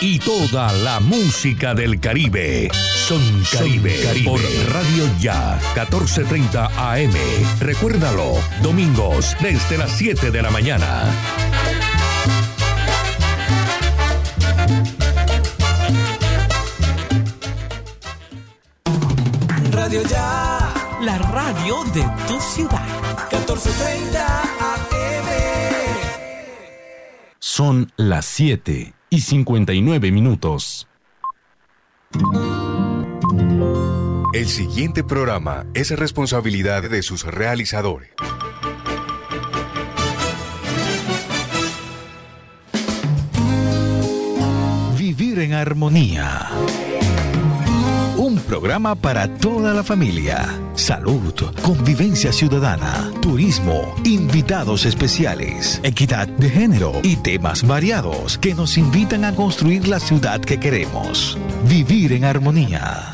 y toda la música del Caribe. Son Caribe, por Radio Ya 1430 AM. Recuérdalo, domingos desde las 7 de la mañana. Radio Ya, la radio de tu ciudad. 1430 AM. Son las 7 y 59 minutos. El siguiente programa es responsabilidad de sus realizadores. Vivir en armonía. Programa para toda la familia. Salud, convivencia ciudadana, turismo, invitados especiales, equidad de género y temas variados que nos invitan a construir la ciudad que queremos. Vivir en armonía.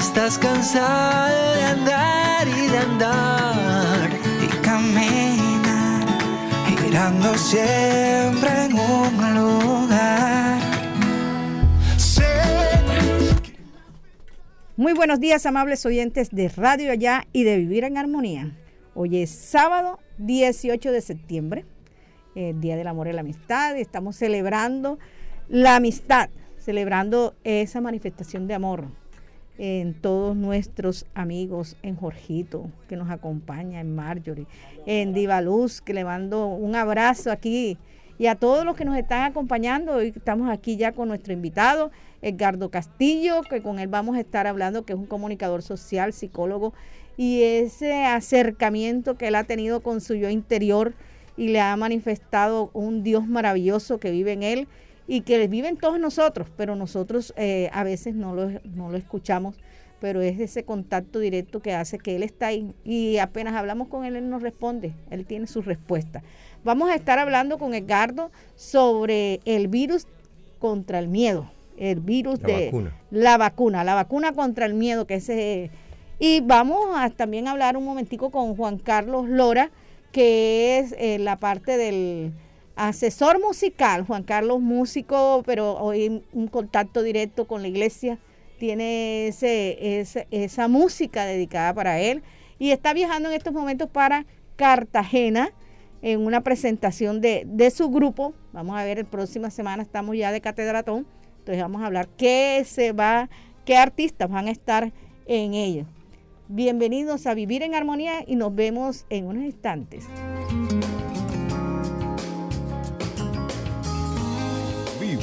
Estás cansado de andar y de andar y caminar, girando siempre en un lugar. Muy buenos días, amables oyentes de Radio Allá y de Vivir en Armonía. Hoy es sábado 18 de septiembre, el Día del Amor y la Amistad, y estamos celebrando la amistad, celebrando esa manifestación de amor en todos nuestros amigos, en Jorgito, que nos acompaña, en Marjorie, en Diva Luz, que le mando un abrazo aquí, y a todos los que nos están acompañando. Hoy estamos aquí ya con nuestro invitado, Edgardo Castillo, que con él vamos a estar hablando, que es un comunicador social, psicólogo, y ese acercamiento que él ha tenido con su yo interior y le ha manifestado un Dios maravilloso que vive en él y que vive en todos nosotros, pero nosotros eh, a veces no lo, no lo escuchamos, pero es ese contacto directo que hace que él está ahí y apenas hablamos con él, él nos responde, él tiene su respuesta. Vamos a estar hablando con Edgardo sobre el virus contra el miedo, el virus La de vacuna. la vacuna, la vacuna contra el miedo, que ese y vamos a también hablar un momentico con Juan Carlos Lora, que es eh, la parte del asesor musical. Juan Carlos, músico, pero hoy un contacto directo con la iglesia. Tiene ese, esa música dedicada para él. Y está viajando en estos momentos para Cartagena en una presentación de, de su grupo. Vamos a ver, el próxima semana estamos ya de catedratón. Entonces vamos a hablar qué se va, qué artistas van a estar en ello. Bienvenidos a Vivir en Armonía y nos vemos en unos instantes.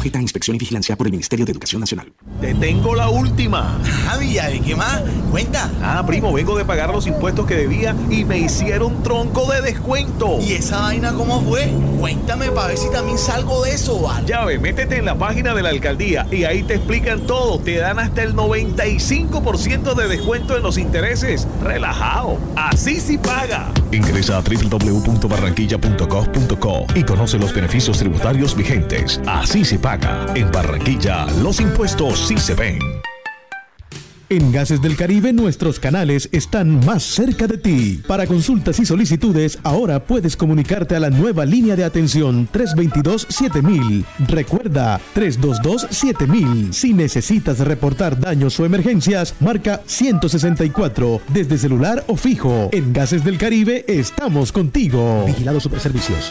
Sujeta a inspección y vigilancia por el Ministerio de Educación Nacional. Te tengo la última. Javi, ¿y qué más? Cuenta. Ah, primo, vengo de pagar los impuestos que debía y me hicieron tronco de descuento. ¿Y esa vaina cómo fue? Cuéntame para ver si también salgo de eso, ¿vale? Ya ve, métete en la página de la alcaldía y ahí te explican todo. Te dan hasta el 95% de descuento en los intereses. Relajado. Así sí paga. Ingresa a www.barranquilla.gov.co y conoce los beneficios tributarios vigentes. Así se paga. En Barranquilla, los impuestos sí se ven. En Gases del Caribe nuestros canales están más cerca de ti. Para consultas y solicitudes, ahora puedes comunicarte a la nueva línea de atención 322-7000. Recuerda, 322-7000. Si necesitas reportar daños o emergencias, marca 164 desde celular o fijo. En Gases del Caribe estamos contigo. Vigilado Superservicios.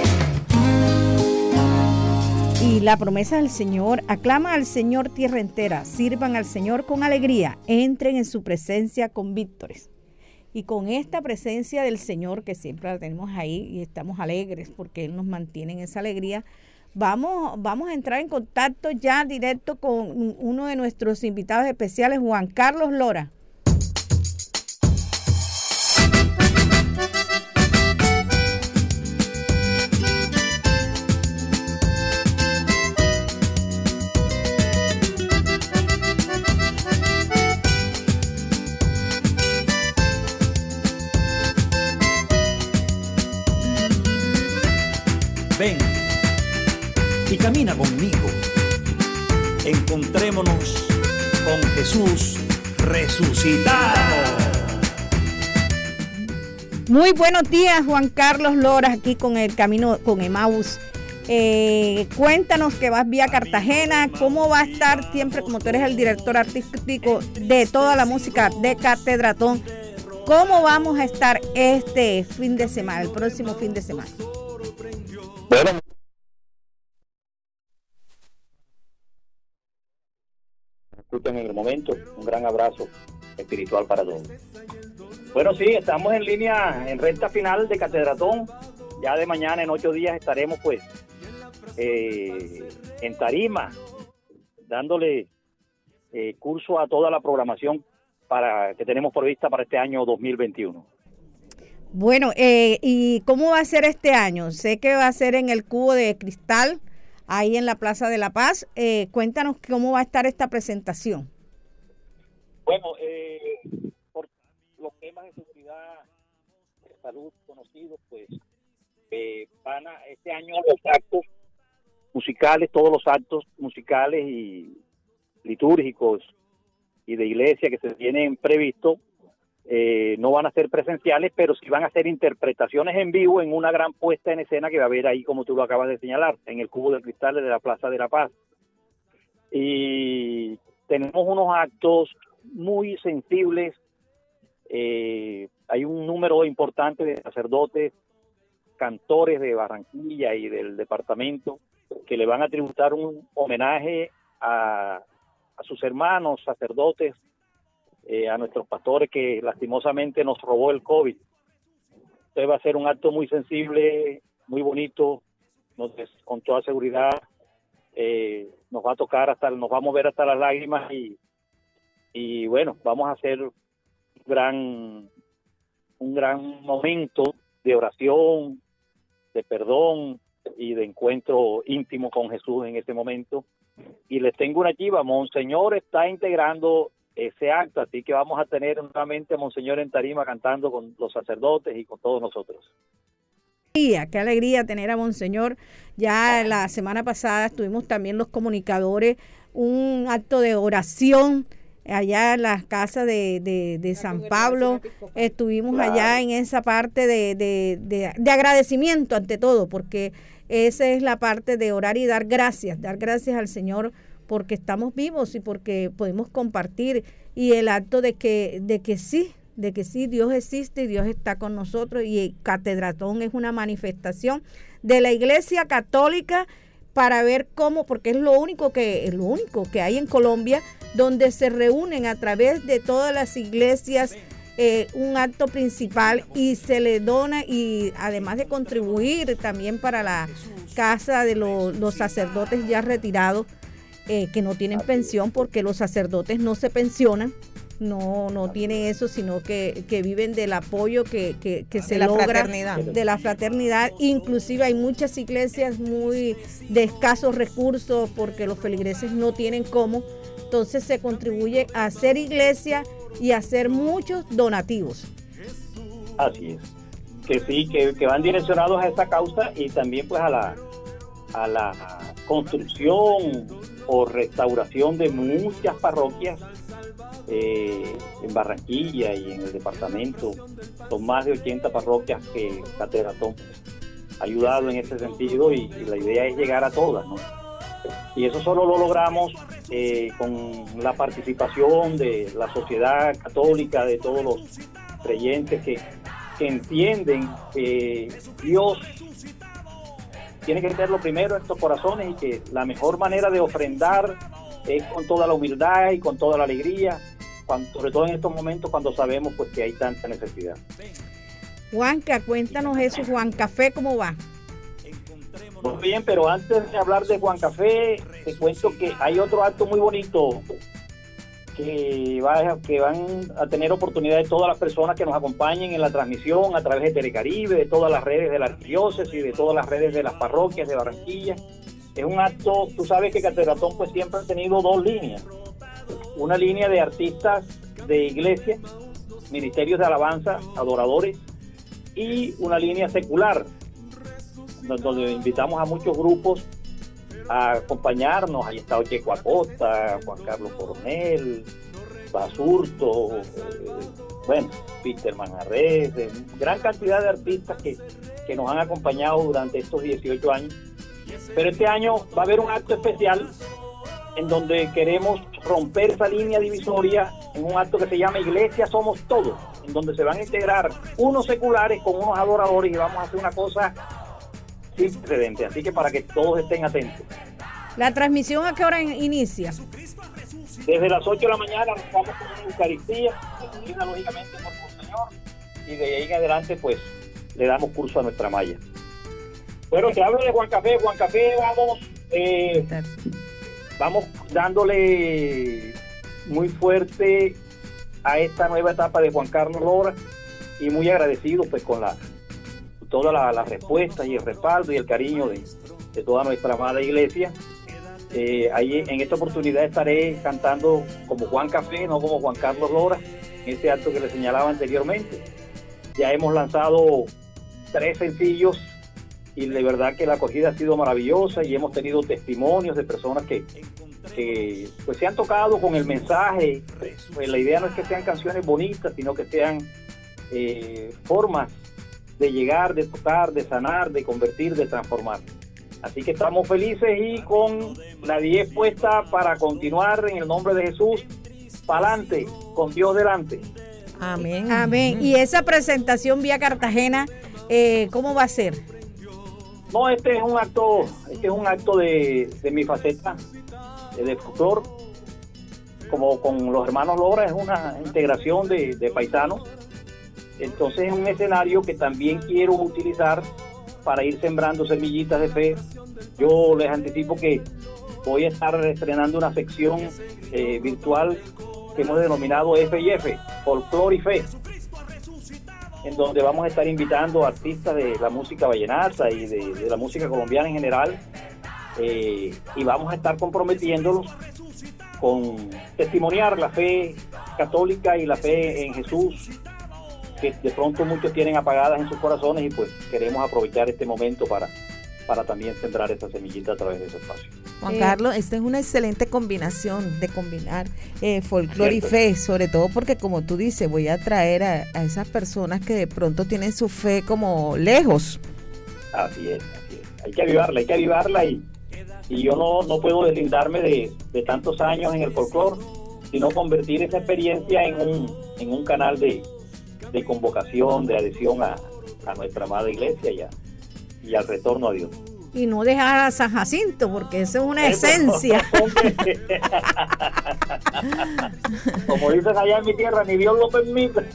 Y la promesa del Señor, aclama al Señor tierra entera, sirvan al Señor con alegría, entren en su presencia con víctores. Y con esta presencia del Señor que siempre la tenemos ahí y estamos alegres porque Él nos mantiene en esa alegría, vamos, vamos a entrar en contacto ya directo con uno de nuestros invitados especiales, Juan Carlos Lora. Camina conmigo. Encontrémonos con Jesús resucitado. Muy buenos días, Juan Carlos Loras, aquí con el camino con Emaús. Eh, cuéntanos que vas vía Cartagena, cómo va a estar siempre, como tú eres el director artístico de toda la música de Catedratón, cómo vamos a estar este fin de semana, el próximo fin de semana. Bueno, en el momento. Un gran abrazo espiritual para todos. Bueno, sí, estamos en línea, en recta final de Catedratón. Ya de mañana, en ocho días, estaremos pues eh, en Tarima, dándole eh, curso a toda la programación para que tenemos prevista para este año 2021. Bueno, eh, ¿y cómo va a ser este año? Sé que va a ser en el cubo de cristal, ahí en la Plaza de la Paz. Eh, cuéntanos cómo va a estar esta presentación. Bueno, eh, por los temas de seguridad, de salud conocidos, pues eh, van a este año los actos musicales, todos los actos musicales y litúrgicos y de iglesia que se tienen previstos eh, no van a ser presenciales, pero sí van a ser interpretaciones en vivo en una gran puesta en escena que va a haber ahí, como tú lo acabas de señalar, en el Cubo de Cristal de la Plaza de la Paz. Y tenemos unos actos muy sensibles. Eh, hay un número importante de sacerdotes, cantores de Barranquilla y del departamento que le van a tributar un homenaje a, a sus hermanos sacerdotes eh, a nuestros pastores que lastimosamente nos robó el COVID. Entonces va a ser un acto muy sensible, muy bonito, nos, con toda seguridad eh, nos va a tocar hasta, nos va a mover hasta las lágrimas y, y bueno, vamos a hacer un gran, un gran momento de oración, de perdón y de encuentro íntimo con Jesús en este momento. Y les tengo una chiva, Monseñor está integrando ese acto, así que vamos a tener nuevamente a Monseñor en Tarima cantando con los sacerdotes y con todos nosotros. Qué alegría tener a Monseñor. Ya la semana pasada estuvimos también los comunicadores, un acto de oración allá en las casas de, de, San Pablo. Estuvimos allá en esa parte de, de, de agradecimiento ante todo, porque esa es la parte de orar y dar gracias, dar gracias al Señor porque estamos vivos y porque podemos compartir y el acto de que de que sí de que sí Dios existe y Dios está con nosotros y Catedratón es una manifestación de la Iglesia Católica para ver cómo porque es lo único que es único que hay en Colombia donde se reúnen a través de todas las iglesias eh, un acto principal y se le dona y además de contribuir también para la casa de los sacerdotes ya retirados eh, que no tienen pensión porque los sacerdotes no se pensionan, no, no tienen eso, sino que, viven del apoyo que, se la logra fraternidad. de la fraternidad. Inclusive hay muchas iglesias muy de escasos recursos porque los feligreses no tienen cómo. Entonces se contribuye a hacer iglesia y a hacer muchos donativos. Así es. Que sí, que, que van direccionados a esa causa y también pues a la, a la construcción por restauración de muchas parroquias eh, en Barranquilla y en el departamento. Son más de 80 parroquias que Catedratón ha ayudado en ese sentido y, la idea es llegar a todas. Y eso solo lo logramos eh, con la participación de la sociedad católica, de todos los creyentes que entienden que Dios tiene que ser lo primero en estos corazones y que la mejor manera de ofrendar es con toda la humildad y con toda la alegría, cuando- sobre todo en estos momentos cuando sabemos pues que hay tanta necesidad. Juanca, cuéntanos eso, Juan Café, ¿cómo va? Muy bien, pero antes de hablar de Juan Café, te cuento que hay otro acto muy bonito que, va, que van a tener oportunidad de todas las personas que nos acompañen en la transmisión a través de Telecaribe, de todas las redes de la arquidiócesis y de todas las redes de las parroquias de Barranquilla. Es un acto, tú sabes que Catedratón pues siempre ha tenido dos líneas. Una línea de artistas de iglesia, ministerios de alabanza, adoradores, y una línea secular, do- donde invitamos a muchos grupos a acompañarnos. Ahí está Ocheco Acosta, Juan Carlos Coronel, Basurto, eh, bueno, Peter Manjarres, eh, gran cantidad de artistas que, que nos han acompañado durante estos 18 años. Pero este año va a haber un acto especial en donde queremos romper esa línea divisoria en un acto que se llama Iglesia Somos Todos, en donde se van a integrar unos seculares con unos adoradores y vamos a hacer una cosa sin precedente. Así que para que todos estén atentos. ¿La transmisión a qué hora in- inicia? Desde las 8 de la mañana nos vamos con una Eucaristía, recibida lógicamente por Señor, y de ahí en adelante pues le damos curso a nuestra malla. Bueno, te hablo de Juan Café. Juan Café, vamos, eh, vamos dándole muy fuerte a esta nueva etapa de Juan Carlos Lora y muy agradecido pues con la toda la, la respuesta y el respaldo y el cariño de, de toda nuestra amada iglesia. Eh, ahí en esta oportunidad estaré cantando como Juan Café, no como Juan Carlos Lora, en este acto que le señalaba anteriormente. Ya hemos lanzado tres sencillos y de verdad que la acogida ha sido maravillosa y hemos tenido testimonios de personas que, pues se han tocado con el mensaje. Pues la idea no es que sean canciones bonitas, sino que sean eh, formas de llegar, de tocar, de sanar, de convertir, de transformar. Así que estamos felices y con la 10 puesta para continuar en el nombre de Jesús, para adelante, con Dios delante. Amén. Amén. Y esa presentación vía Cartagena, eh, ¿cómo va a ser? No, este es un acto, este es un acto de, de mi faceta de folclor. Como con los hermanos Lora, es una integración de, de paisanos. Entonces es un escenario que también quiero utilizar para ir sembrando semillitas de fe. Yo les anticipo que voy a estar estrenando una sección eh, virtual que hemos denominado F y F, Folclor y Fe, en donde vamos a estar invitando artistas de la música vallenata y de, de la música colombiana en general, eh, y vamos a estar comprometiéndolos con testimoniar la fe católica y la fe en Jesús, que de pronto muchos tienen apagadas en sus corazones y pues queremos aprovechar este momento para, para también sembrar esa semillita a través de ese espacio. Juan Eh, Carlos, esta es una excelente combinación de combinar eh, folclore y fe, sobre todo porque como tú dices, voy a traer a, a esas personas que de pronto tienen su fe como lejos. Así es, así es. Hay que avivarla, hay que avivarla y, y yo no, no puedo deslindarme de, de tantos años en el folclore, sino convertir esa experiencia en un, en un canal de, de convocación, de adhesión a, a nuestra amada iglesia y, a- y al retorno a Dios. Y no dejar a San Jacinto, porque eso es una Eso, esencia. Como dicen allá en mi tierra, ni Dios lo permite.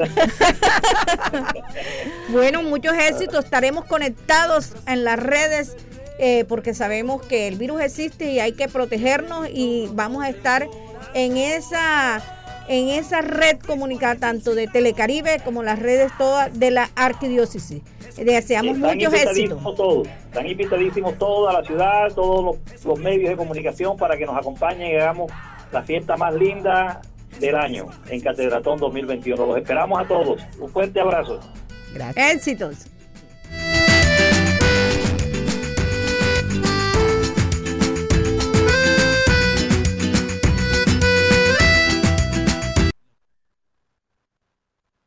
Bueno, muchos éxitos. Estaremos conectados en las redes eh, porque sabemos que el virus existe y hay que protegernos y vamos a estar en esa en esa red comunicada tanto de Telecaribe como las redes todas de la arquidiócesis. Deseamos Están muchos éxitos. invitadísimos todos, están invitadísimos todos a la ciudad, todos los, los medios de comunicación para que nos acompañen y hagamos la fiesta más linda del año en Catedratón 2021. Los esperamos a todos. Un fuerte abrazo. Éxitos.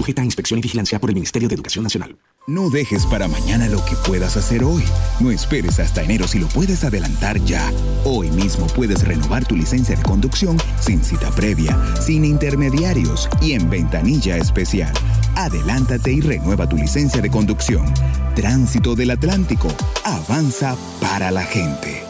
Sujeta a inspección y vigilancia por el Ministerio de Educación Nacional. No dejes para mañana lo que puedas hacer hoy. No esperes hasta enero si lo puedes adelantar ya. Hoy mismo puedes renovar tu licencia de conducción sin cita previa, sin intermediarios y en ventanilla especial. Adelántate y renueva tu licencia de conducción. Tránsito del Atlántico. Avanza para la gente.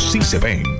sí se ven.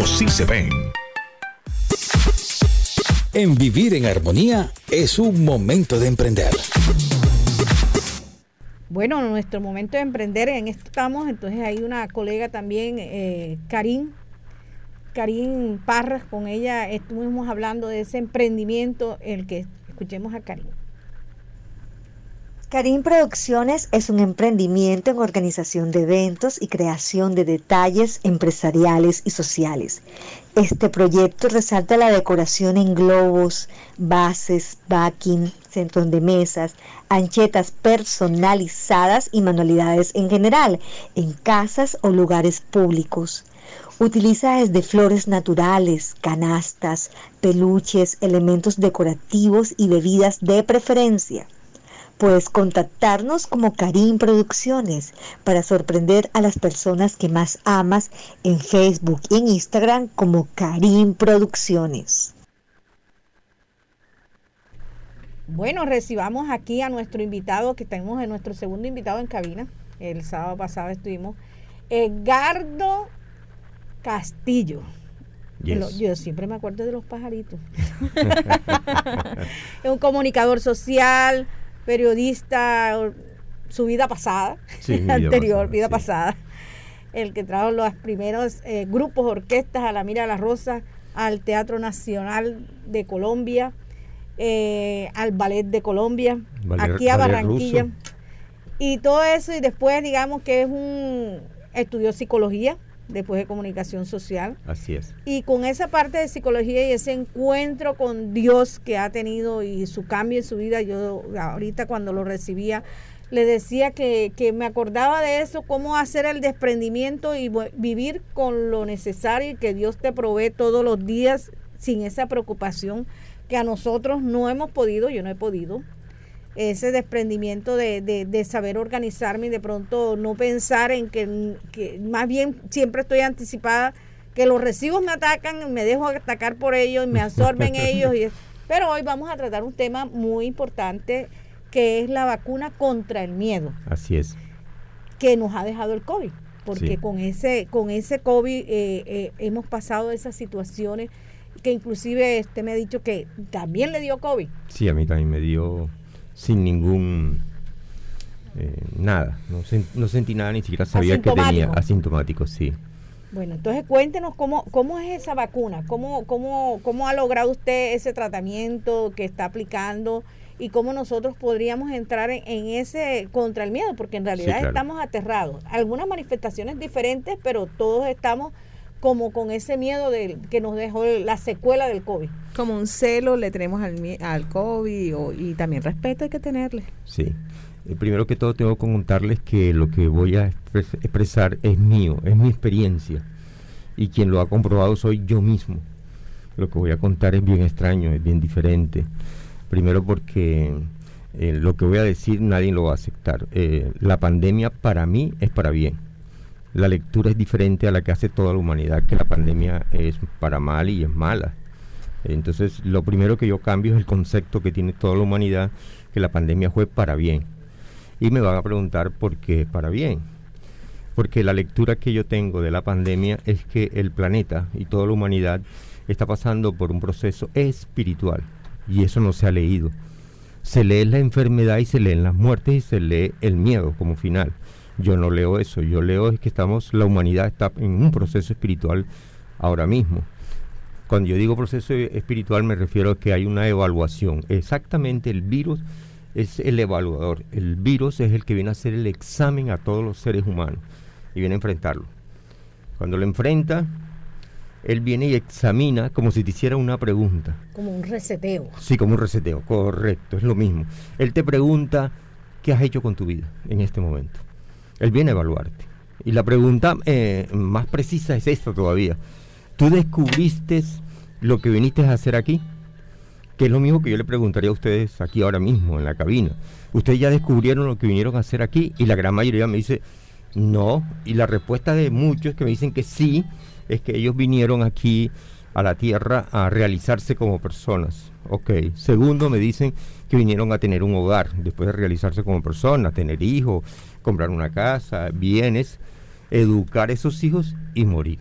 sí se ven. En Vivir en Armonía es un momento de emprender. Bueno, nuestro momento de emprender, en esto estamos, entonces hay una colega también, eh, Karim, Karim Parras, con ella estuvimos hablando de ese emprendimiento, el que escuchemos a Karim. Karim Producciones es un emprendimiento en organización de eventos y creación de detalles empresariales y sociales. Este proyecto resalta la decoración en globos, bases, backing, centros de mesas, anchetas personalizadas y manualidades en general, en casas o lugares públicos. Utiliza desde flores naturales, canastas, peluches, elementos decorativos y bebidas de preferencia. Puedes contactarnos como Karim Producciones para sorprender a las personas que más amas en Facebook y en Instagram como Karim Producciones. Bueno, recibamos aquí a nuestro invitado, que tenemos en nuestro segundo invitado en cabina. El sábado pasado estuvimos. Edgardo Castillo. Yes. Lo- Yo siempre me acuerdo de los pajaritos. es un comunicador social, periodista, su vida pasada, Sí, mi vida anterior, pasada, vida sí. pasada. El que trajo los primeros eh, grupos, orquestas a la Mira de la Rosa, al Teatro Nacional de Colombia, eh, al Ballet de Colombia, Valer- aquí a Valer Barranquilla. Y todo eso, y después digamos que es un, estudió psicología, después de comunicación social. Así es. Y con esa parte de psicología y ese encuentro con Dios que ha tenido y su cambio en su vida, yo ahorita cuando lo recibía, le decía que, que me acordaba de eso, cómo hacer el desprendimiento y vivir con lo necesario y que Dios te provee todos los días sin esa preocupación que a nosotros no hemos podido, yo no he podido, ese desprendimiento de, de, de saber organizarme y de pronto no pensar en que, que más bien siempre estoy anticipada, que los recibos me atacan, me dejo atacar por ellos, me absorben ellos. Y, pero hoy vamos a tratar un tema muy importante que es la vacuna contra el miedo Así es. que nos ha dejado el COVID. Porque Sí. con ese con ese COVID eh, eh, hemos pasado esas situaciones que inclusive este me ha dicho que también le dio COVID. Sí, a mí también me dio sin ningún... eh, nada, no, sen- no sentí nada, ni siquiera sabía que tenía Asintomático. sí. Bueno, entonces cuéntenos cómo, cómo es esa vacuna, cómo, cómo, cómo ha logrado usted ese tratamiento que está aplicando y cómo nosotros podríamos entrar en, en ese contra el miedo, porque en realidad claro. estamos aterrados. Algunas manifestaciones diferentes, pero todos estamos como con ese miedo del, que nos dejó la secuela del COVID. Como un celo le tenemos al, al COVID o- y también respeto hay que tenerle. Sí. Eh, primero que todo tengo que contarles que lo que voy a expres- expresar es mío, es mi experiencia. Y quien lo ha comprobado soy yo mismo. Lo que voy a contar es bien extraño, es bien diferente. Primero porque eh, lo que voy a decir nadie lo va a aceptar. Eh, la pandemia para mí es para bien. La lectura es diferente a la que hace toda la humanidad, que la pandemia es para mal y es mala. Entonces, lo primero que yo cambio es el concepto que tiene toda la humanidad, que la pandemia fue para bien. Y me van a preguntar por qué para bien. Porque la lectura que yo tengo de la pandemia es que el planeta y toda la humanidad está pasando por un proceso espiritual. Y eso no se ha leído. Se lee la enfermedad y se leen las muertes y se lee el miedo como final. Yo no leo eso, yo leo es que estamos, la humanidad está en un proceso espiritual ahora mismo. Cuando yo digo proceso espiritual me refiero a que hay una evaluación. Exactamente el virus es el evaluador. El virus es el que viene a hacer el examen a todos los seres humanos y viene a enfrentarlo. Cuando lo enfrenta, él viene y examina como si te hiciera una pregunta. Como un reseteo. Sí, como un reseteo, correcto, es lo mismo. Él te pregunta, ¿qué has hecho con tu vida en este momento? Él viene a evaluarte. Y la pregunta eh, más precisa es esta todavía. ¿Tú descubriste lo que viniste a hacer aquí? Que es lo mismo que yo le preguntaría a ustedes aquí ahora mismo, en la cabina. Ustedes ya descubrieron lo que vinieron a hacer aquí y la gran mayoría me dice, no. Y la respuesta de muchos que me dicen que sí, es que ellos vinieron aquí a la tierra a realizarse como personas. Ok. Segundo, me dicen que vinieron a tener un hogar, después de realizarse como personas, tener hijos, comprar una casa, bienes, educar a esos hijos y morir.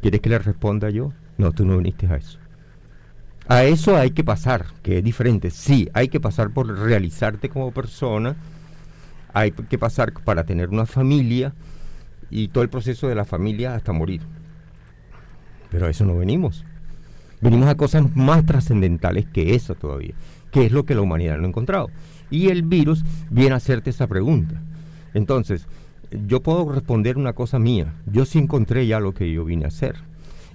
¿Quieres que le responda yo? No, tú no viniste a eso. A eso hay que pasar, que es diferente. Sí, hay que pasar por realizarte como persona, hay que pasar para tener una familia y todo el proceso de la familia hasta morir. Pero a eso no venimos. Venimos a cosas más trascendentales que eso todavía, que es lo que la humanidad no ha encontrado. Y el virus viene a hacerte esa pregunta. Entonces, yo puedo responder una cosa mía. Yo sí encontré ya lo que yo vine a hacer.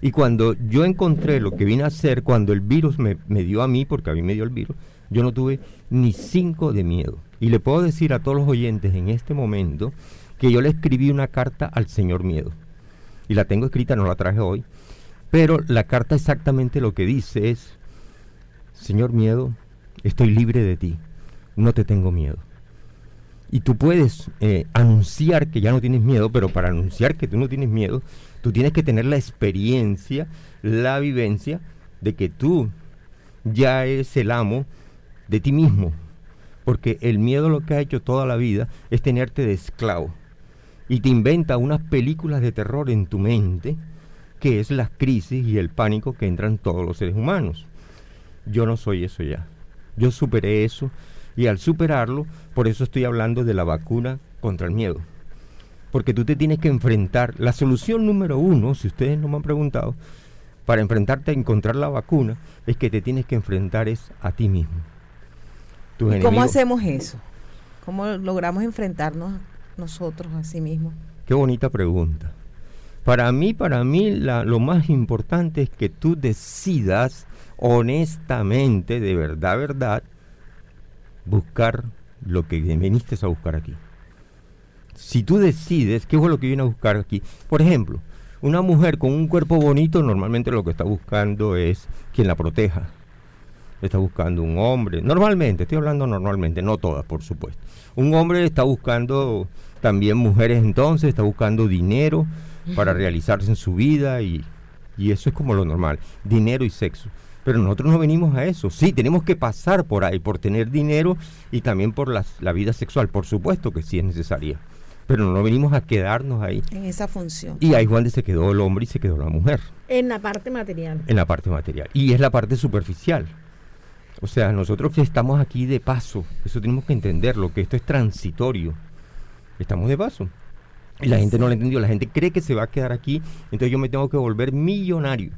Y cuando yo encontré lo que vine a hacer, cuando el virus me, me dio a mí, porque a mí me dio el virus, yo no tuve ni cinco de miedo. Y le puedo decir a todos los oyentes en este momento que yo le escribí una carta al Señor Miedo. Y la tengo escrita, no la traje hoy. Pero la carta exactamente lo que dice es, Señor Miedo, estoy libre de ti, no te tengo miedo. Y tú puedes eh, anunciar que ya no tienes miedo, pero para anunciar que tú no tienes miedo, tú tienes que tener la experiencia, la vivencia de que tú ya eres el amo de ti mismo. Porque el miedo lo que ha hecho toda la vida es tenerte de esclavo. Y te inventa unas películas de terror en tu mente, que es la crisis y el pánico que entran todos los seres humanos. Yo no soy eso ya. Yo superé eso y al superarlo, por eso estoy hablando de la vacuna contra el miedo. Porque tú te tienes que enfrentar, la solución número uno, si ustedes no me han preguntado, para enfrentarte a encontrar la vacuna, es que te tienes que enfrentar es a ti mismo. Tus ¿Y ¿Cómo hacemos eso? ¿Cómo logramos enfrentarnos nosotros a sí mismos? Qué bonita pregunta. Para mí, para mí, la- lo más importante es que tú decidas honestamente, de verdad, verdad, buscar lo que viniste a buscar aquí. Si tú decides qué fue lo que vine a buscar aquí, por ejemplo, una mujer con un cuerpo bonito normalmente lo que está buscando es quien la proteja. Está buscando un hombre, normalmente, estoy hablando normalmente, no todas, por supuesto. Un hombre está buscando también mujeres entonces, está buscando dinero para realizarse en su vida y, y eso es como lo normal, dinero y sexo. Pero nosotros no venimos a eso. Sí, tenemos que pasar por ahí, por tener dinero y también por las- la vida sexual. Por supuesto que sí es necesaria. Pero no venimos a quedarnos ahí. En esa función. Y ahí donde se quedó el hombre y se quedó la mujer, En la parte material. en la parte material. Y es la parte superficial. O sea, nosotros que estamos aquí de paso, eso tenemos que entenderlo, que esto es transitorio. Estamos de paso. Y la gente no lo entendió, la gente cree que se va a quedar aquí, entonces yo me tengo que volver millonario.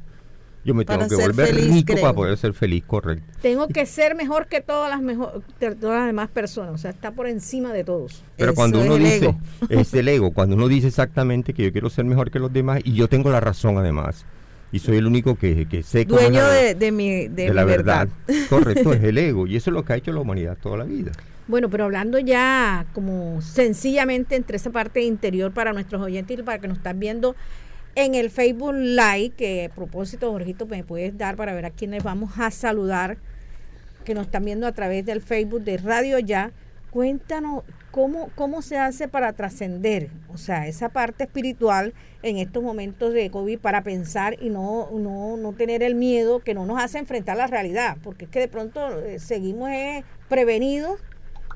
Yo me tengo que volver feliz, rico creo. para poder ser feliz, correcto. Tengo que ser mejor que todas las mejor, todas las demás personas, o sea, está por encima de todos. Pero cuando uno dice, es el ego, cuando uno dice exactamente que yo quiero ser mejor que los demás y yo tengo la razón además, y soy el único que, que sé cómo es Dueño la- de, de mi, de de mi la verdad. verdad. Correcto, es el ego, y eso es lo que ha hecho la humanidad toda la vida. Bueno, pero hablando ya como sencillamente entre esa parte interior para nuestros oyentes y para que nos están viendo en el Facebook Live, que a propósito, Jorgito, me puedes dar para ver a quienes vamos a saludar, que nos están viendo a través del Facebook de Radio Ya. Cuéntanos cómo, cómo se hace para trascender, o sea, esa parte espiritual en estos momentos de COVID para pensar y no, no, no tener el miedo que no nos hace enfrentar la realidad, porque es que de pronto eh, seguimos eh, prevenidos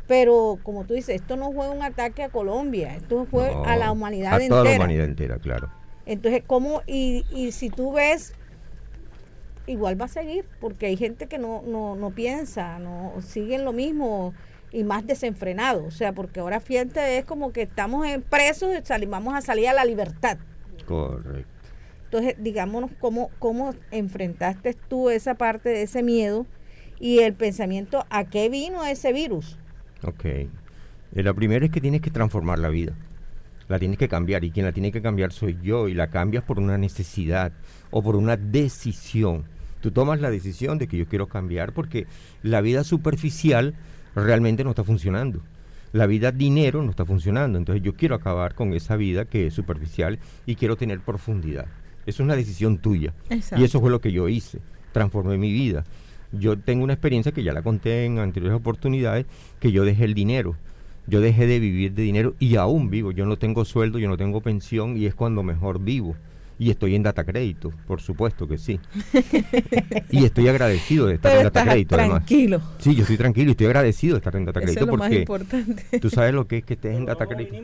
pero como tú dices, esto no fue un ataque a Colombia, esto fue No, a la humanidad a toda la entera. humanidad entera, claro. Entonces, ¿cómo? Y, y si tú ves, igual va a seguir, porque hay gente que no, no, no piensa, no siguen lo mismo y más desenfrenado. O sea, porque ahora fíjate, es como que estamos en presos y vamos a salir a la libertad. Correcto. Entonces, digámonos, ¿cómo, ¿cómo enfrentaste tú esa parte de ese miedo y el pensamiento a qué vino ese virus? Ok. Eh, La primera es que tienes que transformar la vida. La tienes que cambiar y quien la tiene que cambiar soy yo y la cambias por una necesidad o por una decisión. Tú tomas la decisión de que yo quiero cambiar porque la vida superficial realmente no está funcionando. La vida dinero no está funcionando. Entonces yo quiero acabar con esa vida que es superficial y quiero tener profundidad. Eso es una decisión tuya. Exacto. Y eso fue lo que yo hice. Transformé mi vida. Yo tengo una experiencia que ya la conté en anteriores oportunidades, que yo dejé el dinero. Yo dejé de vivir de dinero y aún vivo. Yo no tengo sueldo, yo no tengo pensión y es cuando mejor vivo. Y estoy en data crédito, por supuesto que sí. y estoy agradecido de estar Pero en data crédito además. tranquilo. Sí, yo estoy tranquilo y estoy agradecido de estar en data Eso crédito es lo más porque importante. tú sabes lo que es que estés en data crédito.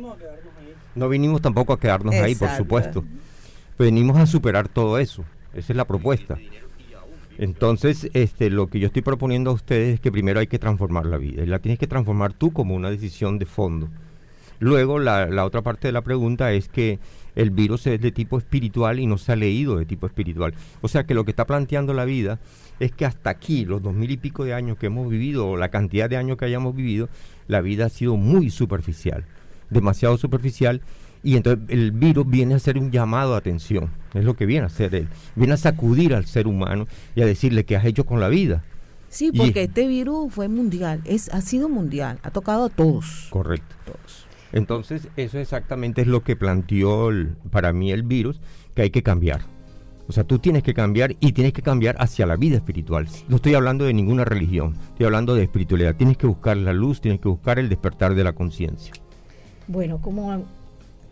No vinimos tampoco a quedarnos ahí, por supuesto. Venimos a superar todo eso. Esa es la propuesta. Entonces, este, lo que yo estoy proponiendo a ustedes es que primero hay que transformar la vida. Y la tienes que transformar tú como una decisión de fondo. Luego, la, la otra parte de la pregunta es que el virus es de tipo espiritual y no se ha leído de tipo espiritual. O sea que lo que está planteando la vida es que hasta aquí, los dos mil y pico de años que hemos vivido, o la cantidad de años que hayamos vivido, la vida ha sido muy superficial, demasiado superficial. Y entonces el virus viene a hacer un llamado de atención, es lo que viene a hacer él. Viene a sacudir al ser humano y a decirle qué has hecho con la vida. Sí, Y- porque este virus fue mundial, es, ha sido mundial, ha tocado a todos. Correcto. Entonces, eso exactamente es lo que planteó el- para mí el virus, que hay que cambiar. O sea, tú tienes que cambiar y tienes que cambiar hacia la vida espiritual. No estoy hablando de ninguna religión, estoy hablando de espiritualidad. Tienes que buscar la luz, tienes que buscar el despertar de la conciencia. Bueno, como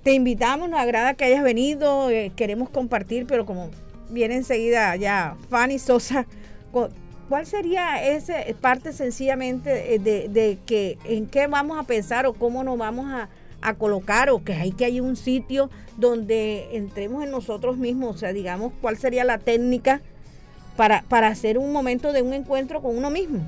te invitamos, nos agrada que hayas venido, eh, queremos compartir, pero como viene enseguida ya Fanny Sosa, cu- ¿cuál sería esa parte sencillamente eh, de, de que en qué vamos a pensar o cómo nos vamos a, a colocar o que hay que hay un sitio donde entremos en nosotros mismos, o sea, digamos, cuál sería la técnica para, para hacer un momento de un encuentro con uno mismo?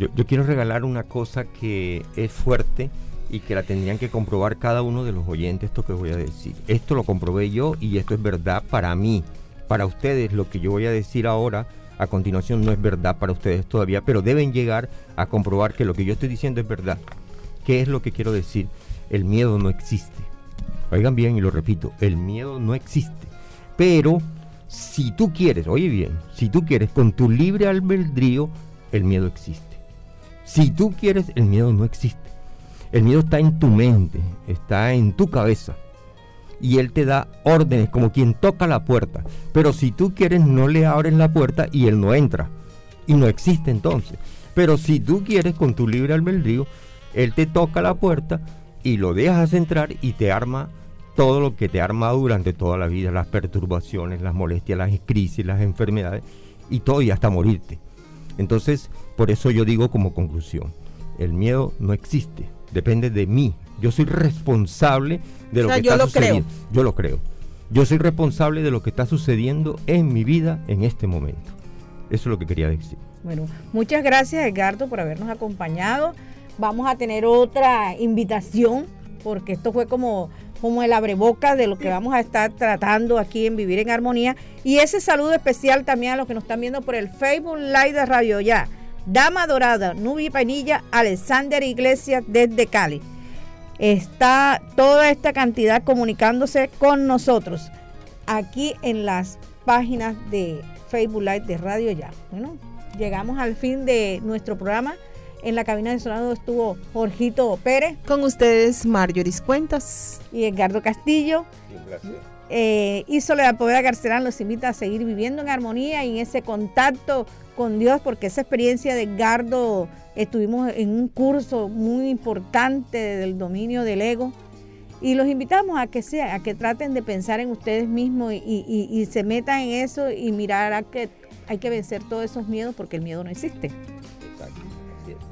Yo, yo quiero regalar una cosa que es fuerte y que la tendrían que comprobar cada uno de los oyentes esto que voy a decir. Esto lo comprobé yo y esto es verdad para mí. Para ustedes lo que yo voy a decir ahora a continuación no es verdad para ustedes todavía, pero deben llegar a comprobar que lo que yo estoy diciendo es verdad. ¿Qué es lo que quiero decir? El miedo no existe. Oigan bien y lo repito, el miedo no existe. Pero si tú quieres, oye bien, si tú quieres con tu libre albedrío, el miedo existe. Si tú quieres, el miedo no existe. El miedo está en tu mente, está en tu cabeza. Y él te da órdenes como quien toca la puerta. Pero si tú quieres, no le abres la puerta y él no entra. Y no existe entonces. Pero si tú quieres con tu libre albedrío, él te toca la puerta y lo dejas entrar y te arma todo lo que te ha armado durante toda la vida, las perturbaciones, las molestias, las crisis, las enfermedades y todo y hasta morirte. Entonces, por eso yo digo como conclusión, el miedo no existe, depende de mí. Yo soy responsable de lo que está sucediendo. Yo lo creo. Yo soy responsable de lo que está sucediendo en mi vida en este momento. Eso es lo que quería decir. Bueno, muchas gracias Edgardo por habernos acompañado. Vamos a tener otra invitación porque esto fue como como el abreboca de lo que vamos a estar tratando aquí en Vivir en Armonía. Y ese saludo especial también a los que nos están viendo por el Facebook Live de Radio Ya. Dama Dorada, Nubi Panilla, Alexander Iglesias desde Cali. Está toda esta cantidad comunicándose con nosotros aquí en las páginas de Facebook Live de Radio Ya. Bueno, llegamos al fin de nuestro programa. En la cabina de sonado estuvo Jorgito Pérez. Con ustedes, Marjoris Cuentas. Y Edgardo Castillo. Eh, y Soledad Poveda Garcerán los invita a seguir viviendo en armonía y en ese contacto con Dios, porque esa experiencia de Edgardo, estuvimos en un curso muy importante del dominio del ego. Y los invitamos a que sea, a que traten de pensar en ustedes mismos y, y, y se metan en eso y mirar a que hay que vencer todos esos miedos porque el miedo no existe.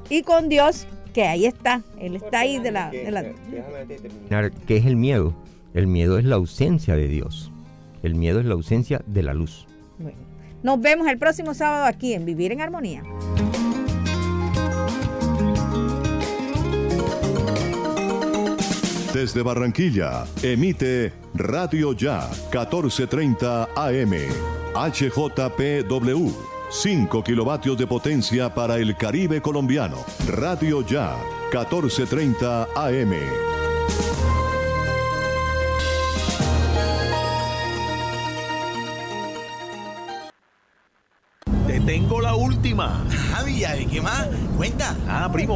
Y con Dios, que ahí está, Él está ahí de la... De la... ¿Qué es el miedo? El miedo es la ausencia de Dios. El miedo es la ausencia de la luz. Bueno, nos vemos el próximo sábado aquí en Vivir en Armonía. Desde Barranquilla, emite Radio Ya, 1430 AM, HJPW 5 kilovatios de potencia para el Caribe colombiano. Radio Ya, 1430 AM.